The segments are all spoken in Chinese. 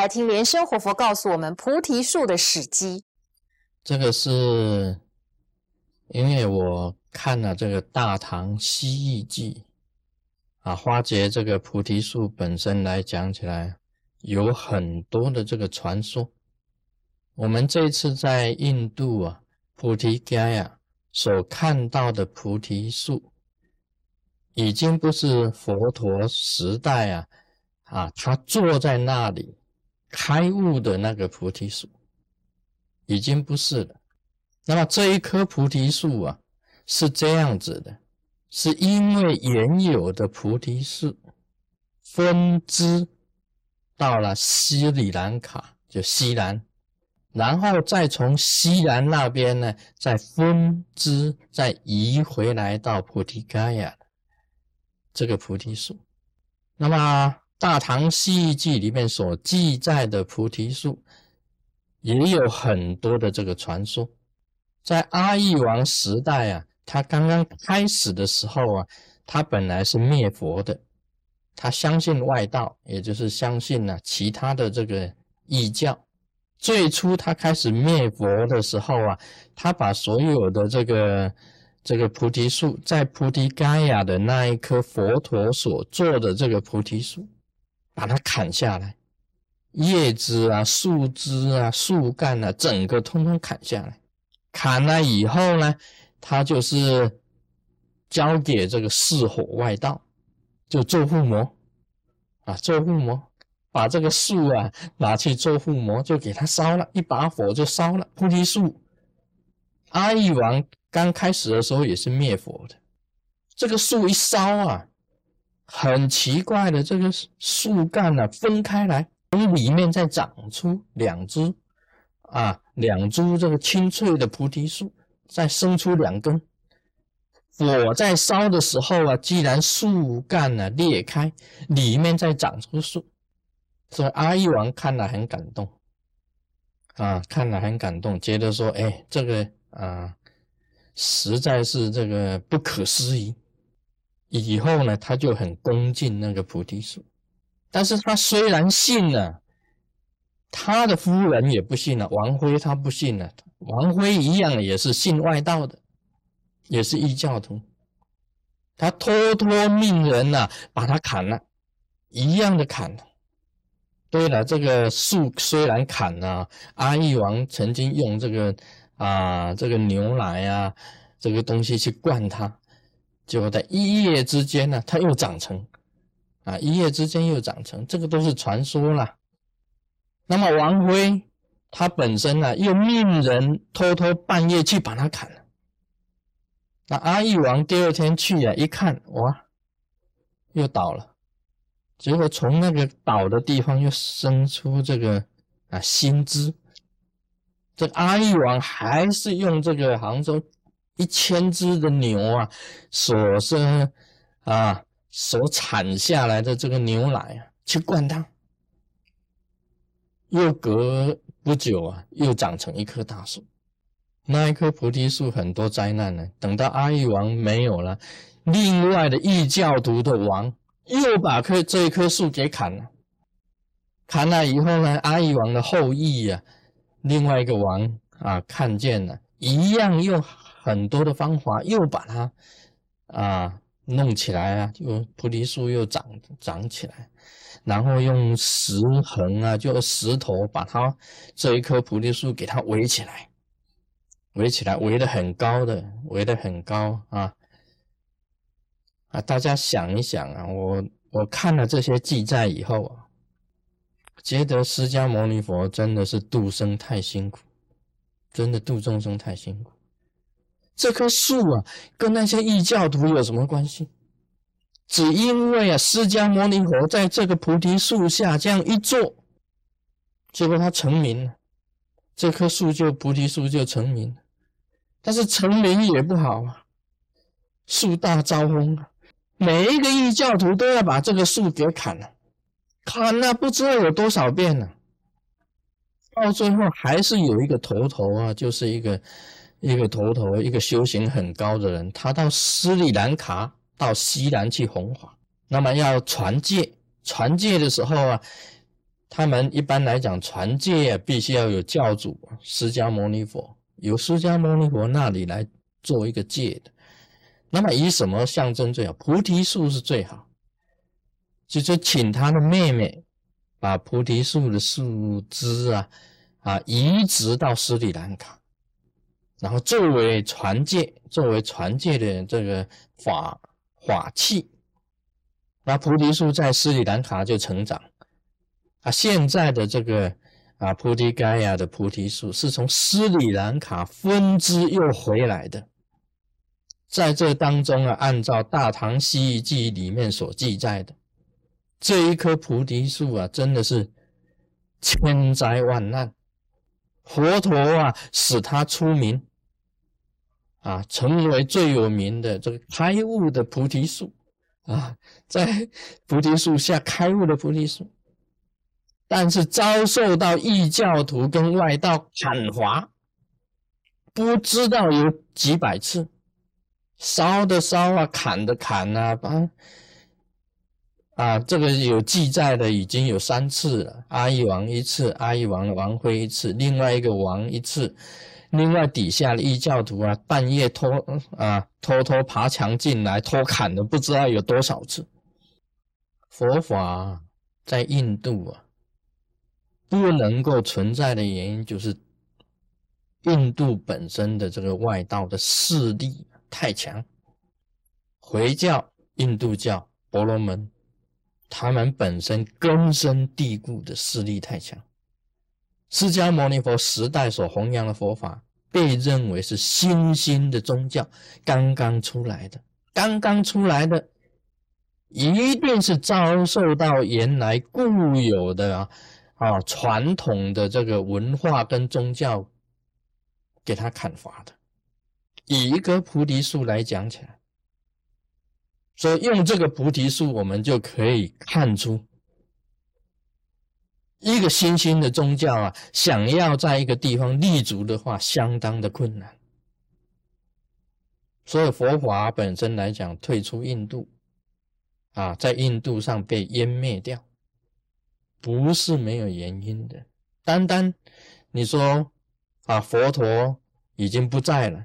来听莲生活佛告诉我们菩提树的史迹。这个是因为我看了这个《大唐西域记》啊，花节这个菩提树本身来讲起来，有很多的这个传说。我们这次在印度啊，菩提伽呀所看到的菩提树，已经不是佛陀时代啊啊，他坐在那里开悟的那个菩提树。已经不是了。那么这一棵菩提树啊，是这样子的，是因为原有的菩提树分支到了斯里兰卡，就西兰，然后再从西兰那边呢，再分支再移回来到菩提伽亚这个菩提树。那么《大唐西域记》里面所记载的菩提树。也有很多的这个传说，在阿育王时代啊，他刚刚开始的时候啊，他本来是灭佛的，他相信外道，也就是相信呢其他的这个异教。最初他开始灭佛的时候啊，他把所有的这个这个菩提树，在菩提伽亚的那一棵佛陀所做的这个菩提树，把它砍下来。叶子啊、树枝啊、树干啊，整个通通砍下来。砍了以后呢，他就是交给这个四火外道，就做护魔啊，做护魔，把这个树啊拿去做护魔，就给他烧了，一把火就烧了菩提树。阿育王刚开始的时候也是灭佛的，这个树一烧啊，很奇怪的，这个树干呢分开来。从里面再长出两株啊，两株这个青翠的菩提树，再生出两根。火在烧的时候啊，既然树干呢裂开，里面再长出树，所以阿育王看了很感动啊，看了很感动，觉得说，哎，这个啊，实在是这个不可思议。以后呢，他就很恭敬那个菩提树。但是他虽然信了，他的夫人也不信了。王辉他不信了，王辉一样也是信外道的，也是异教徒。他偷偷命人呐，把他砍了，一样的砍了。对了，这个树虽然砍了，阿育王曾经用这个啊这个牛奶啊这个东西去灌它，结果在一夜之间呢，它又长成。啊，一夜之间又长成，这个都是传说了。那么王辉他本身呢，又命人偷偷半夜去把它砍了。那阿育王第二天去呀，一看，哇，又倒了。结果从那个倒的地方又生出这个啊新枝。这阿育王还是用这个杭州一千只的牛啊所生啊。所产下来的这个牛奶啊，去灌它，又隔不久啊，又长成一棵大树。那一棵菩提树很多灾难呢。等到阿育王没有了，另外的异教徒的王又把棵这一棵树给砍了。砍了以后呢，阿育王的后裔呀，另外一个王啊，看见了，一样用很多的方法又把它啊。弄起来啊，就菩提树又长长起来，然后用石横啊，就石头把它这一棵菩提树给它围起来，围起来，围得很高的，围得很高啊啊！大家想一想啊，我我看了这些记载以后啊，觉得释迦牟尼佛真的是度生太辛苦，真的度众生太辛苦。这棵树啊，跟那些异教徒有什么关系？只因为啊，释迦牟尼佛在这个菩提树下这样一坐，结果他成名了，这棵树就菩提树就成名了。但是成名也不好啊，树大招风啊，每一个异教徒都要把这个树给砍了，砍了不知道有多少遍了，到最后还是有一个头头啊，就是一个。一个头头，一个修行很高的人，他到斯里兰卡，到西兰去弘法，那么要传戒，传戒的时候啊，他们一般来讲传戒必须要有教主释迦牟尼佛，由释迦牟尼佛那里来做一个戒的。那么以什么象征最好？菩提树是最好，就是请他的妹妹把菩提树的树枝啊啊移植到斯里兰卡，然后作为传戒，作为传戒的这个法法器。那菩提树在斯里兰卡就成长。啊，现在的这个啊，菩提盖亚的菩提树是从斯里兰卡分支又回来的。在这当中啊，按照《大唐西域记》里面所记载的，这一棵菩提树啊，真的是千灾万难，佛陀啊，使他出名啊，成为最有名的这个开悟的菩提树啊，在菩提树下开悟的菩提树。但是遭受到异教徒跟外道砍伐，不知道有几百次，烧的烧啊，砍的砍啊，啊啊，这个有记载的已经有三次了。阿育王一次，阿育王的王妃一次，另外一个王一次，另外底下的异教徒啊，半夜偷啊偷偷爬墙进来偷砍的，不知道有多少次。佛法在印度啊。不能够存在的原因，就是印度本身的这个外道的势力太强。回教、印度教、婆罗门，他们本身根深蒂固的势力太强。释迦牟尼佛时代所弘扬的佛法，被认为是新兴的宗教，刚刚出来的，刚刚出来的，一定是遭受到原来固有的啊。啊，传统的这个文化跟宗教，给他砍伐的。以一棵菩提树来讲起来，所以用这个菩提树，我们就可以看出，一个新兴的宗教啊，想要在一个地方立足的话，相当的困难。所以佛法本身来讲，退出印度，啊，在印度上被湮灭掉。不是没有原因的，单单你说啊，佛陀已经不在了，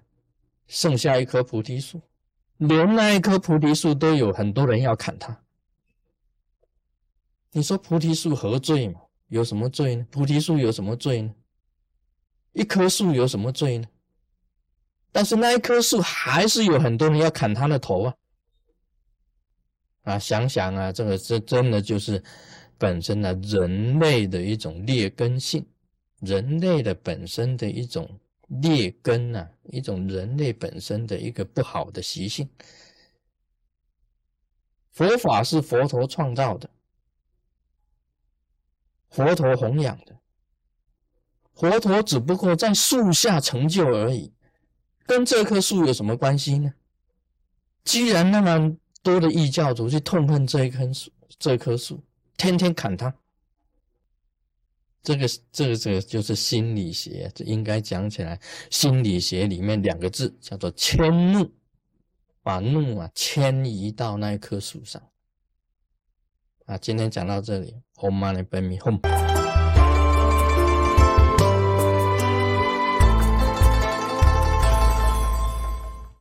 剩下一棵菩提树，连那一棵菩提树都有很多人要砍它。你说菩提树何罪嘛？有什么罪呢？菩提树有什么罪呢？一棵树有什么罪呢？但是那一棵树还是有很多人要砍它的头啊！啊，想想啊，这个这真的就是。本身呢，人类的一种劣根性，人类的本身的一种劣根啊，一种人类本身的一个不好的习性。佛法是佛陀创造的，佛陀弘扬的，佛陀只不过在树下成就而已，跟这棵树有什么关系呢？既然那么多的异教徒去痛恨这一棵树，这棵树。天天砍它，这个这个这个就是心理学，这应该讲起来，心理学里面两个字叫做迁怒，把怒啊迁移到那一棵树上。啊，今天讲到这里，Om Money Baby Home。